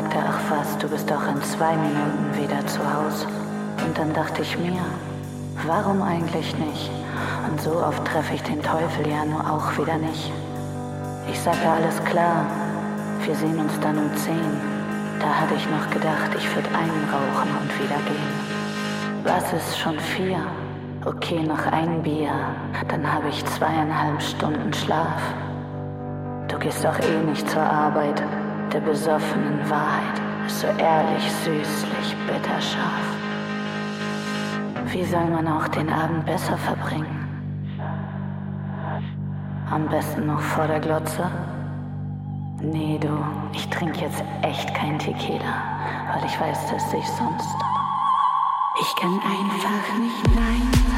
sagte, ach was, du bist doch in zwei Minuten wieder zu Hause. Und dann dachte ich mir, warum eigentlich nicht? Und so oft treffe ich den Teufel ja nur auch wieder nicht. Ich sagte, alles klar, wir sehen uns dann um zehn. Da hatte ich noch gedacht, ich würde einen rauchen und wieder gehen. Was ist schon vier? Okay, noch ein Bier, dann habe ich zweieinhalb Stunden Schlaf. Du gehst doch eh nicht zur Arbeit. Der besoffenen Wahrheit ist so ehrlich, süßlich, bitterscharf. Wie soll man auch den Abend besser verbringen? Am besten noch vor der Glotze? Nee, du, ich trinke jetzt echt kein Tequila, weil ich weiß, dass ich sonst. Ich kann einfach nicht Nein sagen.